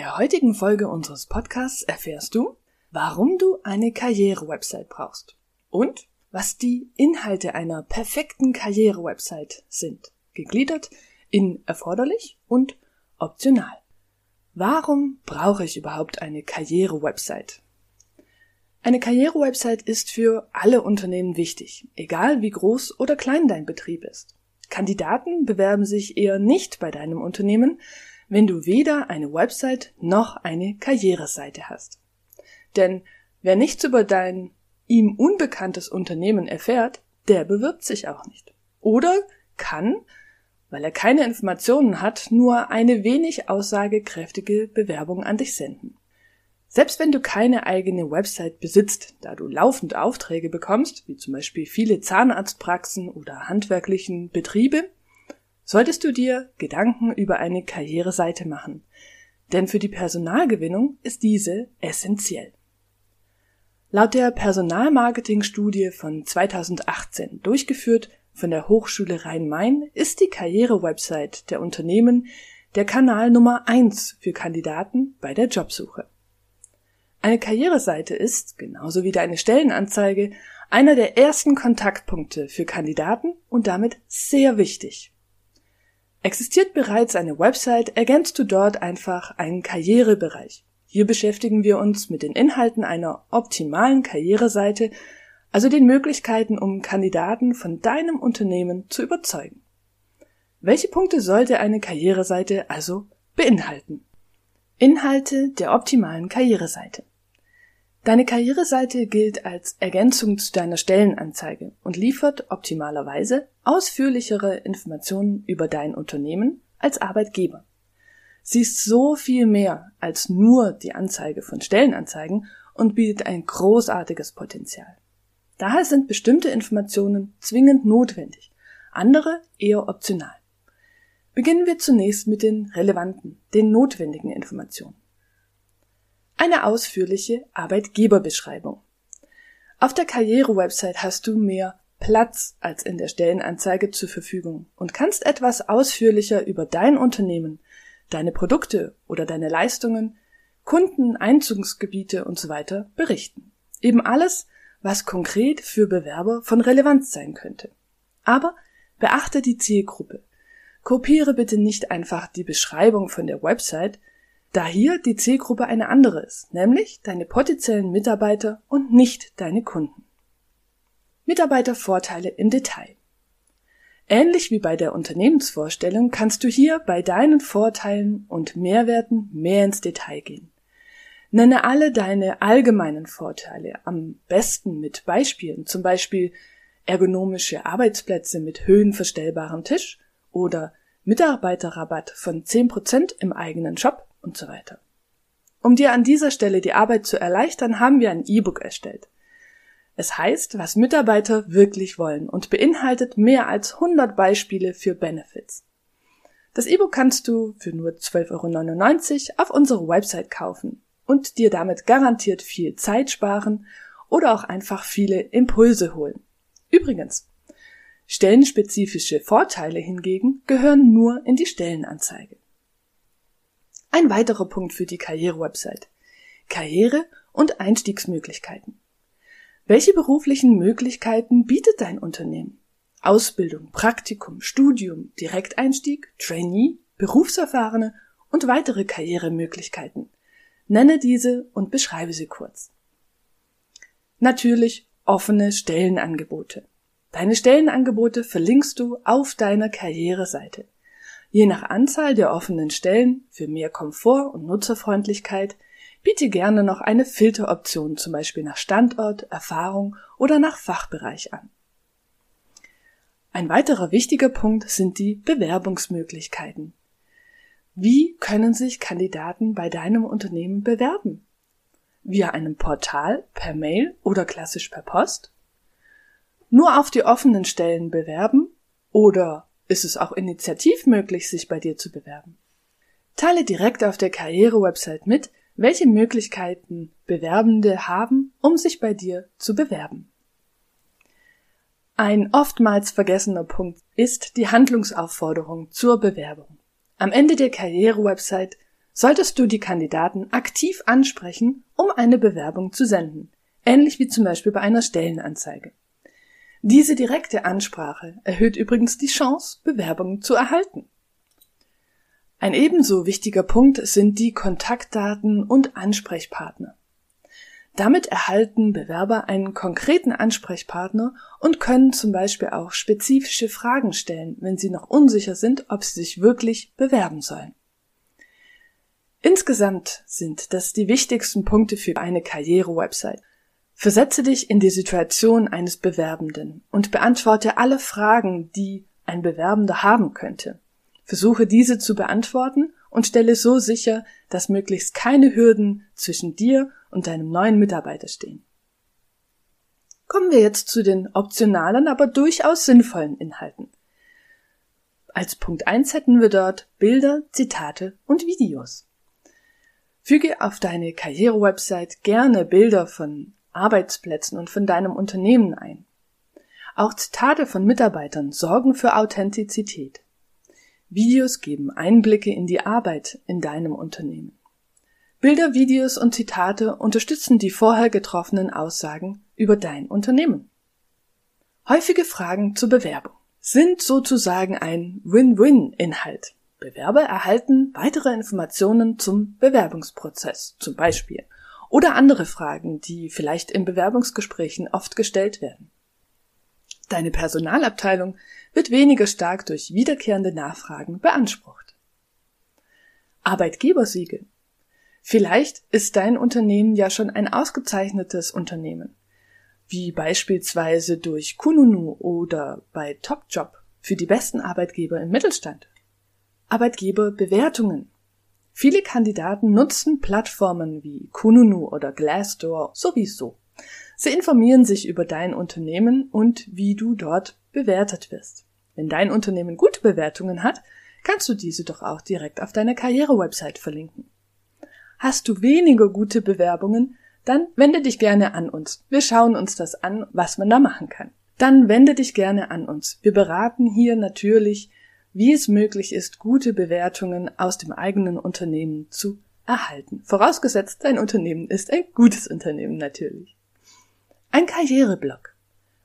Der heutigen Folge unseres Podcasts erfährst du, warum du eine Karriere-Website brauchst und was die Inhalte einer perfekten Karriere-Website sind, gegliedert in erforderlich und optional. Warum brauche ich überhaupt eine Karriere-Website? Eine Karriere-Website ist für alle Unternehmen wichtig, egal wie groß oder klein dein Betrieb ist. Kandidaten bewerben sich eher nicht bei deinem Unternehmen, wenn du weder eine Website noch eine Karriereseite hast. Denn wer nichts über dein ihm unbekanntes Unternehmen erfährt, der bewirbt sich auch nicht. Oder kann, weil er keine Informationen hat, nur eine wenig aussagekräftige Bewerbung an dich senden. Selbst wenn du keine eigene Website besitzt, da du laufend Aufträge bekommst, wie zum Beispiel viele Zahnarztpraxen oder handwerklichen Betriebe, solltest du dir Gedanken über eine Karriereseite machen, denn für die Personalgewinnung ist diese essentiell. Laut der Personalmarketing-Studie von 2018 durchgeführt von der Hochschule Rhein-Main ist die Karrierewebsite der Unternehmen der Kanal Nummer eins für Kandidaten bei der Jobsuche. Eine Karriereseite ist, genauso wie deine Stellenanzeige, einer der ersten Kontaktpunkte für Kandidaten und damit sehr wichtig. Existiert bereits eine Website, ergänzt du dort einfach einen Karrierebereich. Hier beschäftigen wir uns mit den Inhalten einer optimalen Karriereseite, also den Möglichkeiten, um Kandidaten von deinem Unternehmen zu überzeugen. Welche Punkte sollte eine Karriereseite also beinhalten? Inhalte der optimalen Karriereseite. Deine Karriereseite gilt als Ergänzung zu deiner Stellenanzeige und liefert optimalerweise ausführlichere Informationen über dein Unternehmen als Arbeitgeber. Sie ist so viel mehr als nur die Anzeige von Stellenanzeigen und bietet ein großartiges Potenzial. Daher sind bestimmte Informationen zwingend notwendig, andere eher optional. Beginnen wir zunächst mit den relevanten, den notwendigen Informationen eine ausführliche Arbeitgeberbeschreibung. Auf der Karriere-Website hast du mehr Platz als in der Stellenanzeige zur Verfügung und kannst etwas ausführlicher über dein Unternehmen, deine Produkte oder deine Leistungen, Kunden, Einzugsgebiete und so berichten. Eben alles, was konkret für Bewerber von Relevanz sein könnte. Aber beachte die Zielgruppe. Kopiere bitte nicht einfach die Beschreibung von der Website, da hier die Zielgruppe eine andere ist, nämlich deine potenziellen Mitarbeiter und nicht deine Kunden. Mitarbeitervorteile im Detail. Ähnlich wie bei der Unternehmensvorstellung kannst du hier bei deinen Vorteilen und Mehrwerten mehr ins Detail gehen. Nenne alle deine allgemeinen Vorteile, am besten mit Beispielen, zum Beispiel ergonomische Arbeitsplätze mit höhenverstellbarem Tisch oder Mitarbeiterrabatt von 10% im eigenen Shop und so weiter. Um dir an dieser Stelle die Arbeit zu erleichtern, haben wir ein E-Book erstellt. Es heißt, was Mitarbeiter wirklich wollen und beinhaltet mehr als 100 Beispiele für Benefits. Das E-Book kannst du für nur 12,99 Euro auf unserer Website kaufen und dir damit garantiert viel Zeit sparen oder auch einfach viele Impulse holen. Übrigens, stellenspezifische Vorteile hingegen gehören nur in die Stellenanzeige. Ein weiterer Punkt für die Karriere-Website. Karriere und Einstiegsmöglichkeiten. Welche beruflichen Möglichkeiten bietet dein Unternehmen? Ausbildung, Praktikum, Studium, Direkteinstieg, Trainee, Berufserfahrene und weitere Karrieremöglichkeiten. Nenne diese und beschreibe sie kurz. Natürlich offene Stellenangebote. Deine Stellenangebote verlinkst du auf deiner Karriereseite. Je nach Anzahl der offenen Stellen für mehr Komfort und Nutzerfreundlichkeit biete gerne noch eine Filteroption zum Beispiel nach Standort, Erfahrung oder nach Fachbereich an. Ein weiterer wichtiger Punkt sind die Bewerbungsmöglichkeiten. Wie können sich Kandidaten bei deinem Unternehmen bewerben? Via einem Portal, per Mail oder klassisch per Post? Nur auf die offenen Stellen bewerben oder ist es auch initiativ möglich, sich bei dir zu bewerben? Teile direkt auf der Karriere-Website mit, welche Möglichkeiten Bewerbende haben, um sich bei dir zu bewerben. Ein oftmals vergessener Punkt ist die Handlungsaufforderung zur Bewerbung. Am Ende der Karriere-Website solltest du die Kandidaten aktiv ansprechen, um eine Bewerbung zu senden, ähnlich wie zum Beispiel bei einer Stellenanzeige. Diese direkte Ansprache erhöht übrigens die Chance, Bewerbungen zu erhalten. Ein ebenso wichtiger Punkt sind die Kontaktdaten und Ansprechpartner. Damit erhalten Bewerber einen konkreten Ansprechpartner und können zum Beispiel auch spezifische Fragen stellen, wenn sie noch unsicher sind, ob sie sich wirklich bewerben sollen. Insgesamt sind das die wichtigsten Punkte für eine Karriere-Website. Versetze dich in die Situation eines Bewerbenden und beantworte alle Fragen, die ein Bewerbender haben könnte. Versuche diese zu beantworten und stelle so sicher, dass möglichst keine Hürden zwischen dir und deinem neuen Mitarbeiter stehen. Kommen wir jetzt zu den optionalen, aber durchaus sinnvollen Inhalten. Als Punkt 1 hätten wir dort Bilder, Zitate und Videos. Füge auf deine Karriere-Website gerne Bilder von Arbeitsplätzen und von deinem Unternehmen ein. Auch Zitate von Mitarbeitern sorgen für Authentizität. Videos geben Einblicke in die Arbeit in deinem Unternehmen. Bilder, Videos und Zitate unterstützen die vorher getroffenen Aussagen über dein Unternehmen. Häufige Fragen zur Bewerbung sind sozusagen ein Win-Win-Inhalt. Bewerber erhalten weitere Informationen zum Bewerbungsprozess, zum Beispiel oder andere Fragen, die vielleicht in Bewerbungsgesprächen oft gestellt werden. Deine Personalabteilung wird weniger stark durch wiederkehrende Nachfragen beansprucht. Arbeitgebersiegel. Vielleicht ist dein Unternehmen ja schon ein ausgezeichnetes Unternehmen, wie beispielsweise durch Kununu oder bei Topjob für die besten Arbeitgeber im Mittelstand. Arbeitgeberbewertungen. Viele Kandidaten nutzen Plattformen wie Kununu oder Glassdoor sowieso. Sie informieren sich über dein Unternehmen und wie du dort bewertet wirst. Wenn dein Unternehmen gute Bewertungen hat, kannst du diese doch auch direkt auf deiner Karriere-Website verlinken. Hast du weniger gute Bewerbungen, dann wende dich gerne an uns. Wir schauen uns das an, was man da machen kann. Dann wende dich gerne an uns. Wir beraten hier natürlich wie es möglich ist, gute Bewertungen aus dem eigenen Unternehmen zu erhalten. Vorausgesetzt, dein Unternehmen ist ein gutes Unternehmen natürlich. Ein Karriereblog.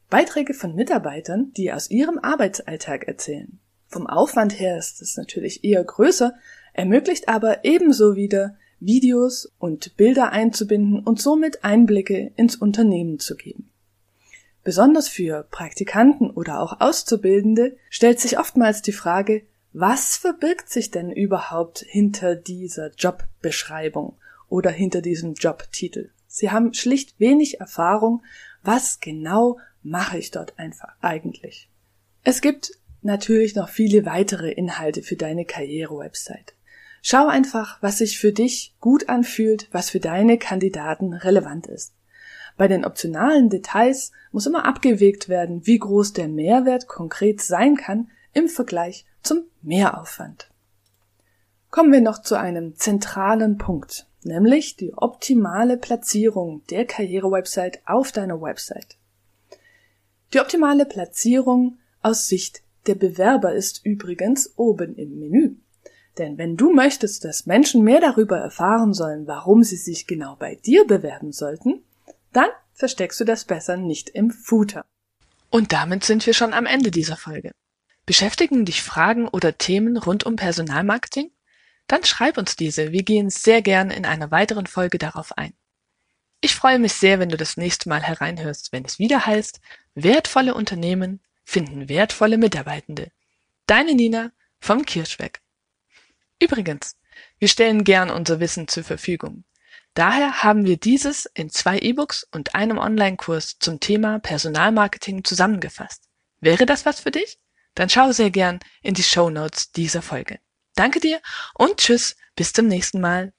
Beiträge von Mitarbeitern, die aus ihrem Arbeitsalltag erzählen. Vom Aufwand her ist es natürlich eher größer, ermöglicht aber ebenso wieder Videos und Bilder einzubinden und somit Einblicke ins Unternehmen zu geben. Besonders für Praktikanten oder auch Auszubildende stellt sich oftmals die Frage, was verbirgt sich denn überhaupt hinter dieser Jobbeschreibung oder hinter diesem Jobtitel? Sie haben schlicht wenig Erfahrung, was genau mache ich dort einfach eigentlich. Es gibt natürlich noch viele weitere Inhalte für deine Karriere-Website. Schau einfach, was sich für dich gut anfühlt, was für deine Kandidaten relevant ist. Bei den optionalen Details muss immer abgewegt werden, wie groß der Mehrwert konkret sein kann im Vergleich zum Mehraufwand. Kommen wir noch zu einem zentralen Punkt, nämlich die optimale Platzierung der Karriere-Website auf deiner Website. Die optimale Platzierung aus Sicht der Bewerber ist übrigens oben im Menü. Denn wenn du möchtest, dass Menschen mehr darüber erfahren sollen, warum sie sich genau bei dir bewerben sollten, dann versteckst du das besser nicht im Footer. Und damit sind wir schon am Ende dieser Folge. Beschäftigen dich Fragen oder Themen rund um Personalmarketing? Dann schreib uns diese. Wir gehen sehr gern in einer weiteren Folge darauf ein. Ich freue mich sehr, wenn du das nächste Mal hereinhörst, wenn es wieder heißt, wertvolle Unternehmen finden wertvolle Mitarbeitende. Deine Nina vom Kirschweg. Übrigens, wir stellen gern unser Wissen zur Verfügung. Daher haben wir dieses in zwei E-Books und einem Online-Kurs zum Thema Personalmarketing zusammengefasst. Wäre das was für dich? Dann schau sehr gern in die Show Notes dieser Folge. Danke dir und tschüss, bis zum nächsten Mal.